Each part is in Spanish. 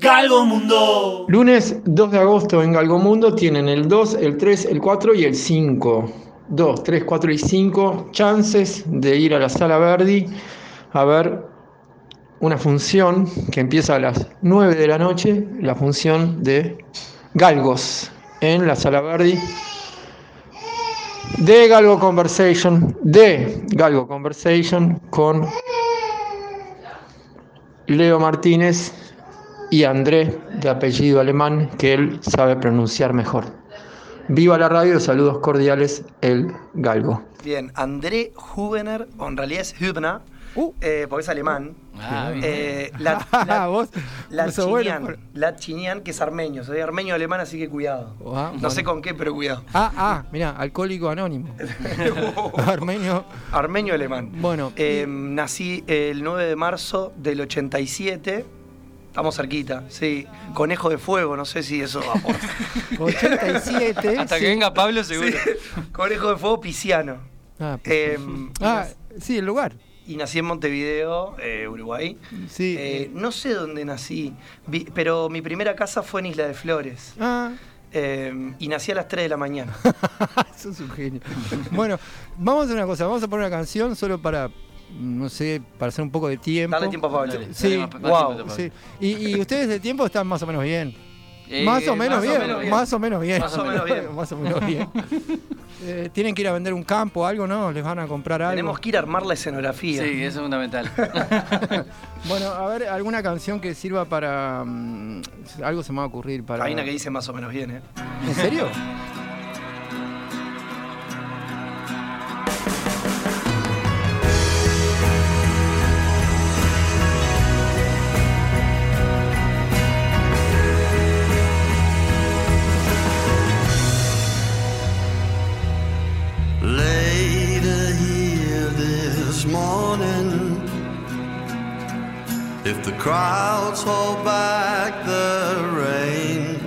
Galgomundo. Lunes 2 de agosto en Galgomundo tienen el 2, el 3, el 4 y el 5. 2, 3, 4 y 5 chances de ir a la sala Verdi a ver una función que empieza a las 9 de la noche, la función de Galgos en la sala Verdi de Galgo Conversation, de Galgo Conversation con Leo Martínez y André, de apellido alemán, que él sabe pronunciar mejor. Viva la radio, saludos cordiales, el Galgo. Bien, André Hubener, o en realidad es Hübner, Uh. eh, porque es alemán. Ah, bien. Eh, la, la, vos, la vos sos bueno Chinian, por- la Chinian, que es armenio. Soy armenio alemán, así que cuidado. Ah, No bueno. sé con qué, pero cuidado. Ah, ah, mira, alcohólico anónimo. Armenio. Armenio alemán. Bueno, Eh, nací el 9 de marzo del 87. Estamos cerquita, sí. Conejo de fuego, no sé si eso aporta. 87. Hasta sí. que venga Pablo, seguro. Sí. Conejo de fuego pisciano. Ah, pues, Eh, ah, sí, el lugar. y nací en Montevideo, eh, Uruguay. Sí. Eh, no sé dónde nací, vi- pero mi primera casa fue en Isla de Flores. Ah, Eh, y nací a las 3 de la mañana. sos un genio. Bueno, vamos a hacer una cosa, vamos a poner una canción solo para, no sé, para hacer un poco de tiempo. Dale tiempo a Pablo. Dale, Sí, dale más- más wow, tiempo, Pablo. Sí. Y, y ustedes de tiempo están más o menos bien. Eh, más o menos más o bien, menos bien. más o menos bien. Más o menos bien. Más o menos bien. Eh, Tienen que ir a vender un campo o algo, ¿no? Les van a comprar algo. Tenemos que ir a armar la escenografía. Sí, eso es fundamental. Bueno, a ver, alguna canción que sirva para. mm, algo se me va a ocurrir para. Hay una que dice más o menos bien, ¿eh? ¿En serio? this morning, if the crowds hold back the rain,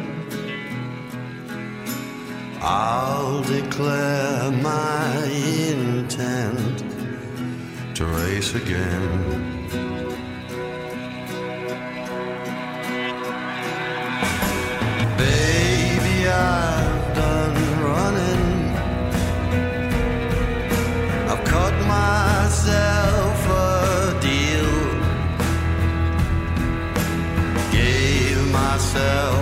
I'll declare my intent to race again. Baby, I've myself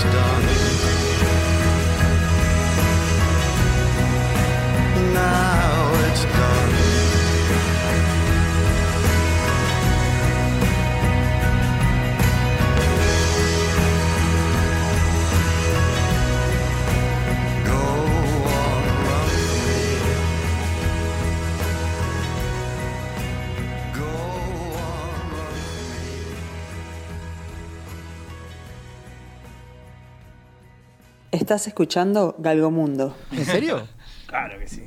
started. Estás escuchando Galgomundo. ¿En serio? Claro que sí.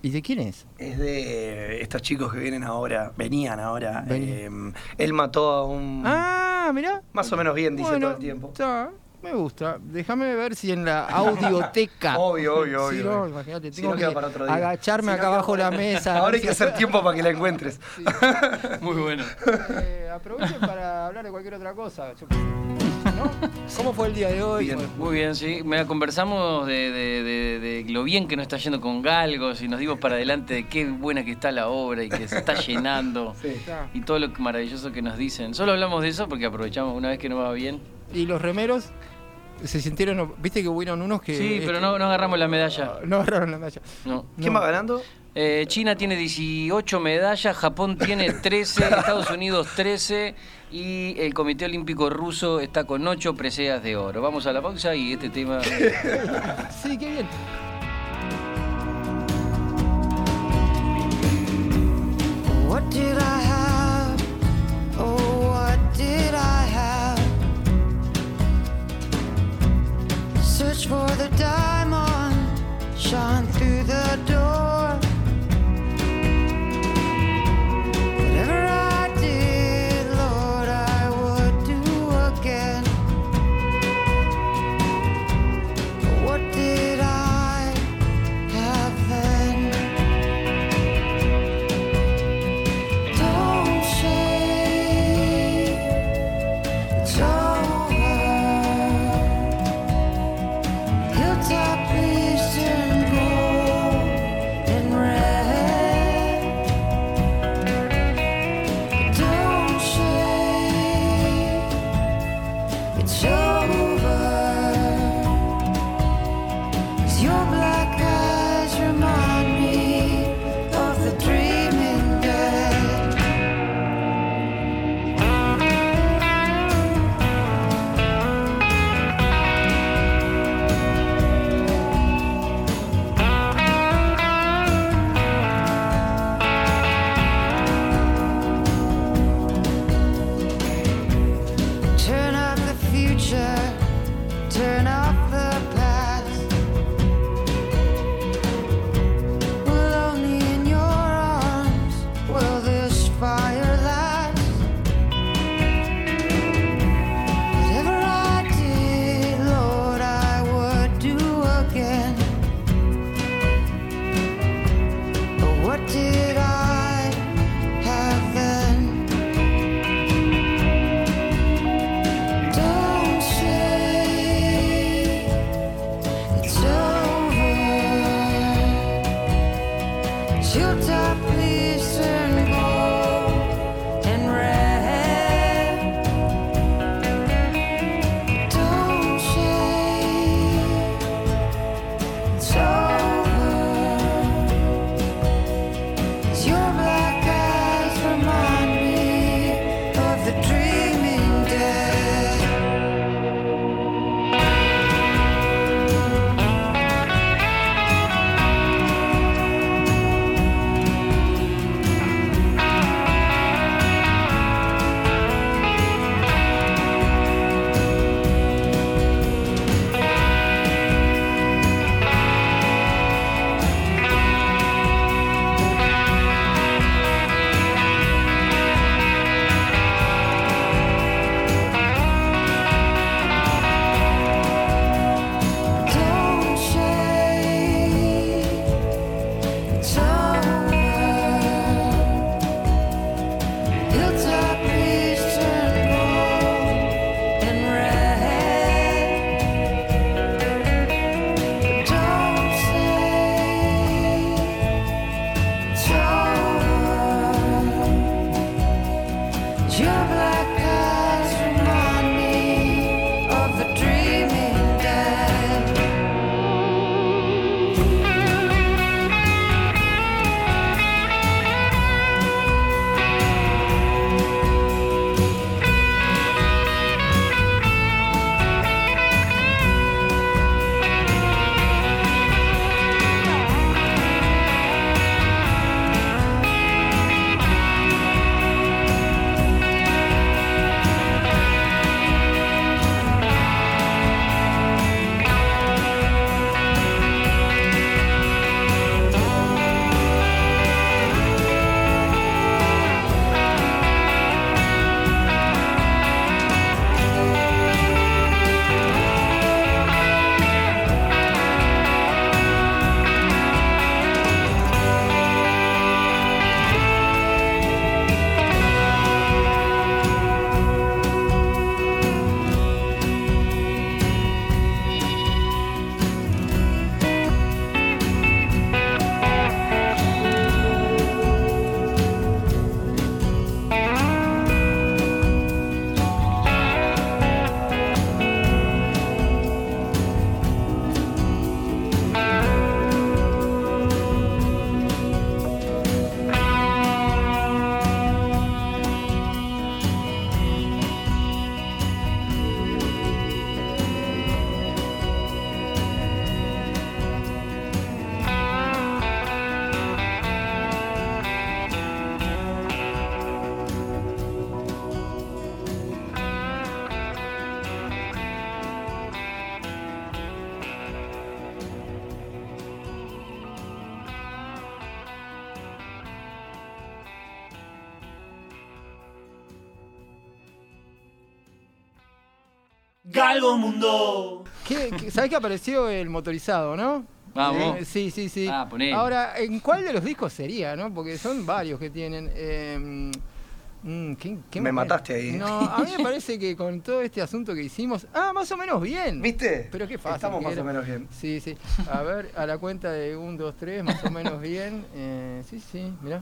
¿Y de quién es? Es de estos chicos que vienen ahora, venían ahora. Venían. eh, él mató a un. Ah, mirá. Más o menos bien, dice Bueno, todo el tiempo. está, me gusta. Déjame ver si en la audioteca. Obvio, obvio, Sí, obvio. no, imagínate, Si no queda que para otro día. agacharme Si no acá queda abajo para- la mesa. Ahora hay que hacer tiempo para que la encuentres. Muy bueno. Eh, aprovechen para hablar de cualquier otra cosa. yo. ¿No? ¿Cómo fue el día de hoy? Bien. Muy bien, sí. Mira, conversamos de, de- de- de lo bien que nos está yendo con Galgos y nos dimos para adelante de qué buena que está la obra y que se está llenando. Está. Y todo lo maravilloso que nos dicen. Solo hablamos de eso porque aprovechamos una vez que no va bien. ¿Y los remeros? ¿Se sintieron? ¿Viste que hubieron unos que. Sí, pero no, no agarramos la medalla. No agarraron la medalla. No. ¿Quién No. va ganando? Eh, China tiene 18 medallas, Japón tiene 13, Estados Unidos 13 y el Comité Olímpico Ruso está con 8 preseas de oro. Vamos a la pausa y este tema... Sí, qué bien. What did I have? Oh, what did I have? Search for the diamond, shine through the door. Galgo Mundo. ¿Qué, qué- sabés que apareció el motorizado, no? Vamos. Eh, sí, sí, sí. Ah, ponele. Ahora, ¿en cuál de los discos sería, no? Porque son varios que tienen. eh, mm, ¿qué- qué Me mataste ahí. No, a mí me parece que con todo este asunto que hicimos. Ah, más o menos bien. ¿Viste? Pero qué fácil. Estamos más era. o menos bien. Sí, sí. A ver, a la cuenta de 1, 2, 3, más o menos bien. Eh, sí, sí, mirá.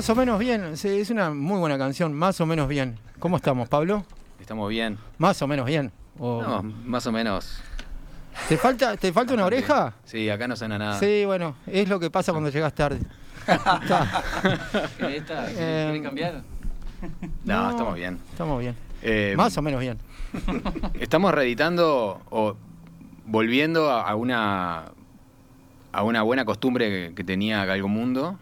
Más o menos bien. sí, es una muy buena canción, más o menos bien. ¿Cómo estamos, Pablo? Estamos bien. Más o menos bien. O- No, más o menos. ¿Te, falta, ¿Te falta una oreja? Sí, acá no suena nada. Sí, bueno, es lo que pasa cuando llegas tarde. Está. ¿Querés esta? ¿Querés- Eh, querés cambiar? No, No. estamos bien. Estamos bien. Eh, Más o menos bien. Estamos reeditando o volviendo a, a una a una buena costumbre que, que tenía Galgo Mundo,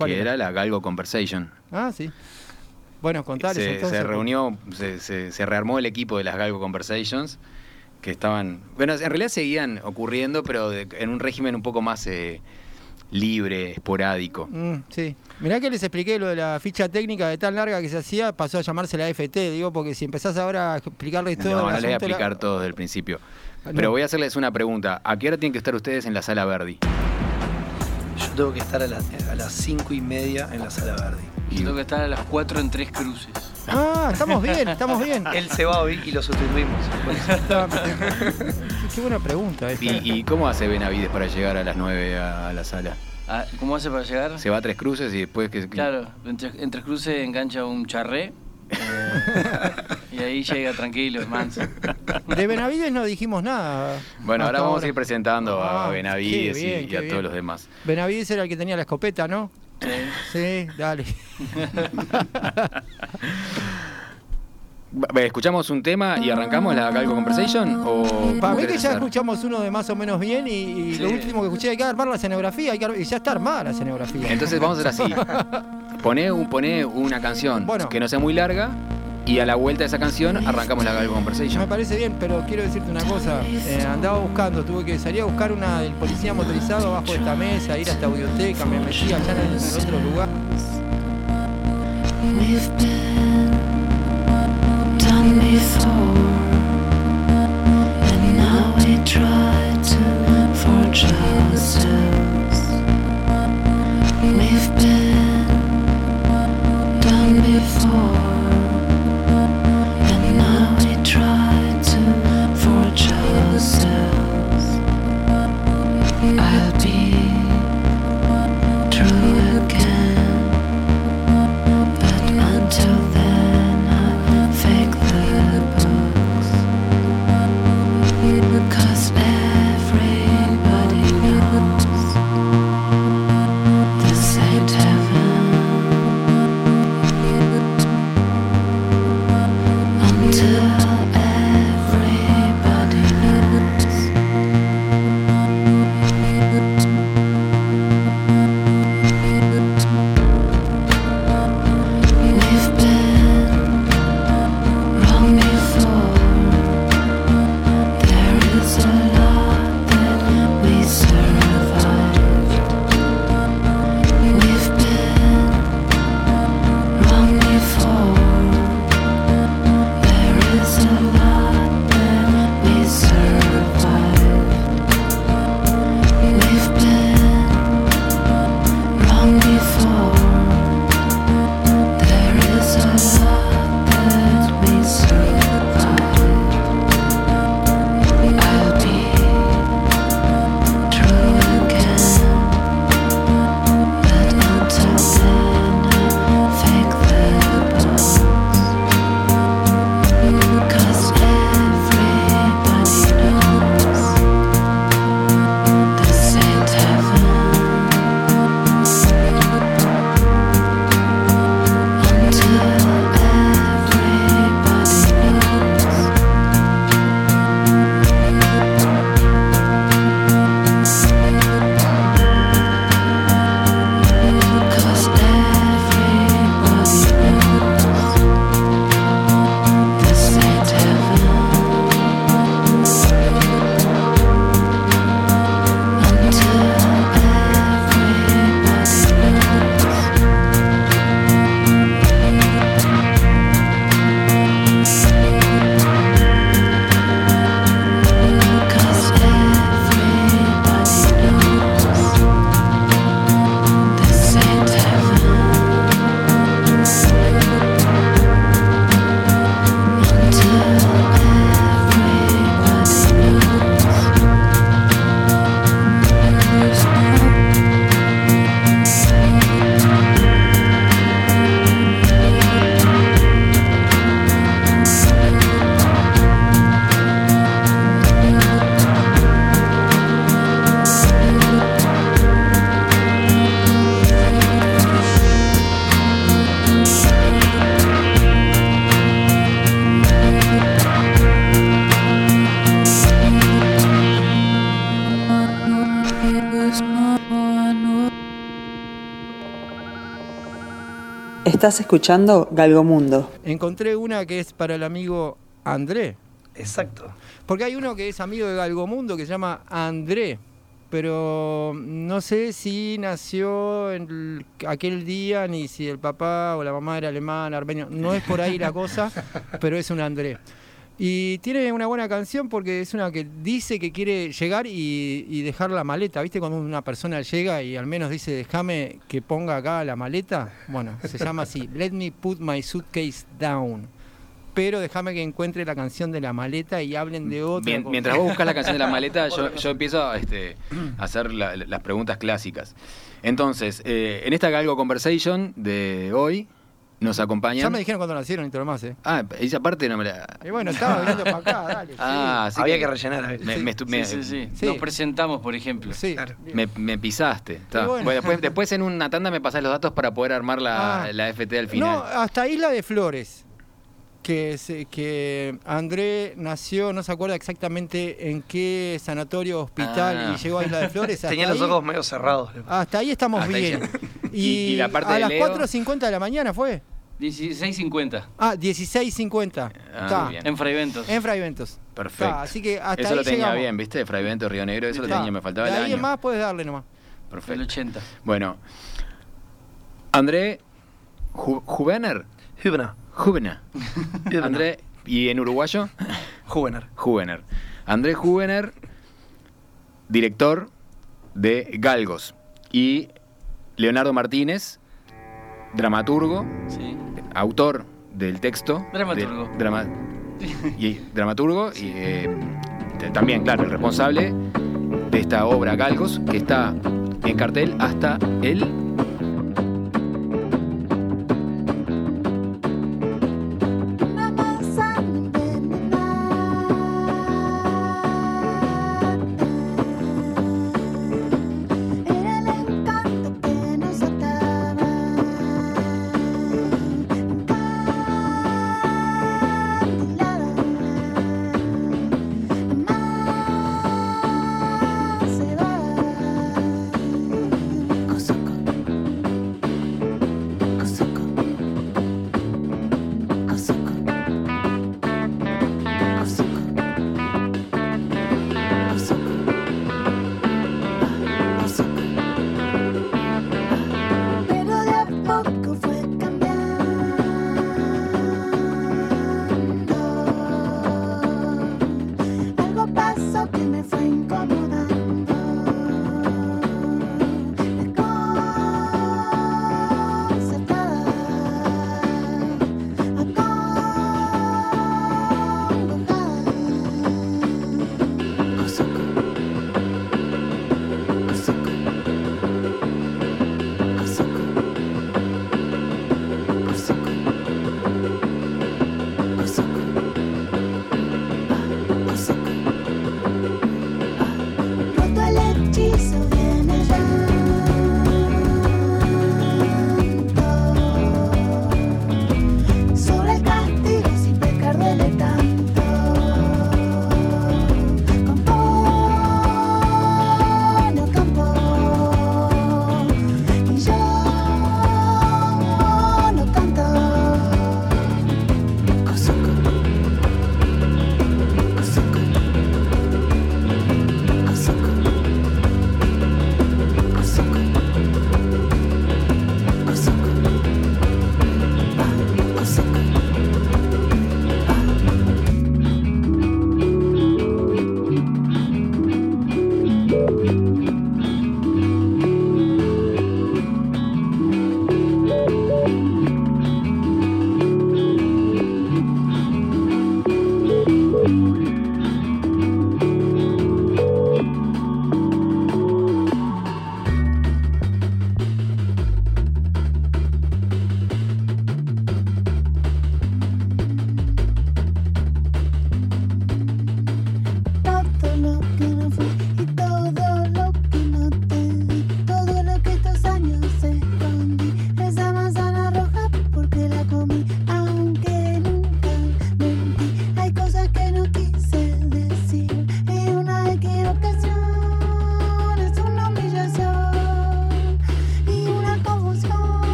¿Cuál que era? era la Galgo Conversation. Ah, sí. Bueno, contales se, entonces. se reunió, se, se- se rearmó el equipo de las Galgo Conversations que estaban. Bueno, en realidad seguían ocurriendo, pero de- en un régimen un poco más eh, libre, esporádico. Mm, sí. Mirá que les expliqué lo de la ficha técnica de tan larga que se hacía, pasó a llamarse la FT, digo, porque si empezás ahora a explicarles todo. No, no les voy a asunto, la- explicar todo desde el principio. Ah, Pero no. voy a hacerles una pregunta. ¿A qué hora tienen que estar ustedes en la sala Verdi? Yo tengo que estar a, la- a las cinco y media en la sala verde. Yo tengo que estar a las 4 en Tres Cruces. Ah, estamos bien, estamos bien. Él se va hoy y lo sustituimos. Qué buena pregunta esta. ¿Y, y cómo hace Benavides para llegar a las 9 a, a la sala? Ah, ¿Cómo hace para llegar? ¿Se va a Tres Cruces y después que... Claro, en Tres, en Tres Cruces engancha un charré. Eh, y ahí llega tranquilo, manso. De Benavides no dijimos nada. Bueno, ahora vamos a ir presentando a Ah, Benavides bien, y, a bien. todos los demás. Benavides era el que tenía la escopeta, ¿no? Sí. Sí, dale. ¿Escuchamos un tema y arrancamos la Galgo Conversation? ¿O Para mí que ya hacer? escuchamos uno de más o menos bien y, y Sí. lo último que escuché hay que armar la escenografía hay que y ya está armada la escenografía. Entonces vamos a hacer así. Poné, un, poné una canción Bueno. que no sea muy larga y a la vuelta de esa canción arrancamos la Galgo Me Conversation. parece bien, pero quiero decirte una cosa. Eh, andaba buscando, tuve que salir a buscar una del policía motorizado abajo de esta mesa, ir hasta audioteca, me metí allá en el, otro lugar. We've been done before, and now we try to forge ourselves. Before, Estás escuchando Galgomundo. Encontré una que es para el amigo André. Exacto. Porque hay uno que es amigo de Galgomundo que se llama André, pero no sé si nació en el- aquel día ni si el papá o la mamá era alemán, armenio. No es por ahí la cosa, pero es un André. Y tiene una buena canción porque es una que dice que quiere llegar y, y dejar la maleta. ¿Viste cuando una persona llega y al menos dice, déjame que ponga acá la maleta? Bueno, se llama así, Let me put my suitcase down. Pero déjame que encuentre la canción de la maleta y hablen de otra mientras vos buscas la canción de la maleta, yo, yo empiezo a, este, a hacer la- las preguntas clásicas. Entonces, eh, en esta Galgo Conversation de hoy, nos acompañan. Ya me dijeron cuando nacieron y todo lo más, ¿eh? Ah, esa parte no me la. Y bueno, estaba viniendo para acá, dale. Ah, así Había que rellenar. a. Me, me me- Sí, sí, sí. Sí. Nos presentamos, por ejemplo. Sí. Claro. me- me pisaste. Bueno. Bueno, después, después en una tanda me pasás los datos para poder armar la, Ah. la FT al No, final. hasta Isla de Flores. Que, se- que André nació, no se acuerda exactamente en qué sanatorio, hospital Ah. y llegó a Isla de Flores. hasta Tenía los ojos medio cerrados. Hasta ahí estamos Hasta bien. Y, Y- y la parte a de las Leo. 4.50 de la mañana fue. 16.50 Ah, 16.50. Ah, Está. muy bien. en Fraiventos. En Fraiventos. Perfecto. Así que hasta eso ahí lo tenía llegamos. bien, ¿viste? Fray Bento, Río Negro, eso lo tenía, me faltaba De el ahí año. más puedes darle nomás. El Perfecto. 80. Bueno, André Ju- Juvener. Juvener. Hübner. André, ¿y en uruguayo? Juvener. Juvener. André Juvener, director de Galgos. Y Leonardo Martínez, dramaturgo, Sí. autor del texto. Dramaturgo. drama- y dramaturgo y eh, también, claro, el responsable de esta obra Galgos, que está en cartel hasta el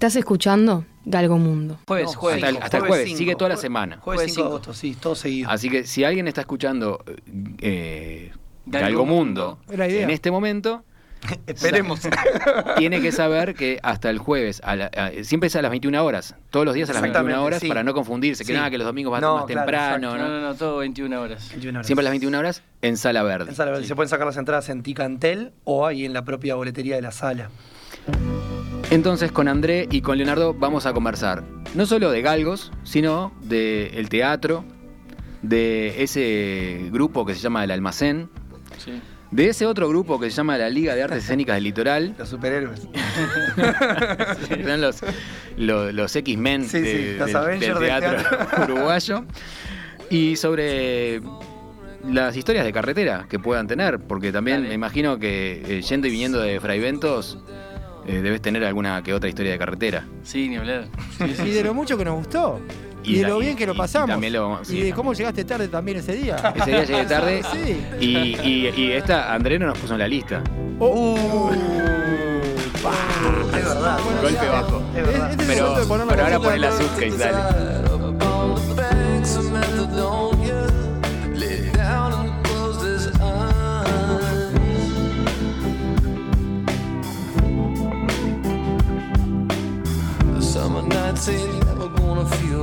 Estás escuchando Galgomundo. Jueves, No, jueves. Hasta el, hasta el Jueves jueves, cinco. sigue toda la semana. Jueves Jueves 5 de cinco. agosto, sí, todo seguido. Así que si alguien está escuchando eh, Galgo la idea. en este momento, Esperemos. tiene que saber que hasta el jueves, a la- a- siempre es a las 21 horas, todos los días a las 21 Exactamente, horas, sí. para no confundirse, que Sí. nada, que los domingos va No, más claro, temprano, No, ¿no? no, no, todo 21 horas. 21 horas. Siempre a las 21 horas en Sala Verde. En Sala Verde. Se pueden sacar las entradas en Ticantel o ahí en la propia boletería de la sala. Entonces con André y con Leonardo vamos a conversar, no solo de galgos, sino del teatro, de ese grupo que se llama El Almacén, Sí. de ese otro grupo que se llama la Liga de Artes Escénicas del Litoral, Los superhéroes. Eran los, los, los X-Men Sí, de- del, Avengers del del teatro, teatro. uruguayo. Y sobre las historias de carretera que puedan tener, porque también Dale. me imagino que eh, yendo y viniendo de Fraiventos eh, debes tener alguna que otra historia de carretera. Sí, ni hablar. Sí, sí, Y de lo mucho que nos gustó. Y Y, de la- lo y- bien que lo y pasamos. también lo- sí. y de cómo llegaste tarde también ese día. Ese día llegué tarde Sí. y, y- y esta André no nos puso en la lista. Oh. Es verdad. Golpe bajo. Es. Este es el Pero, pero ahora ponen la subcase, dale.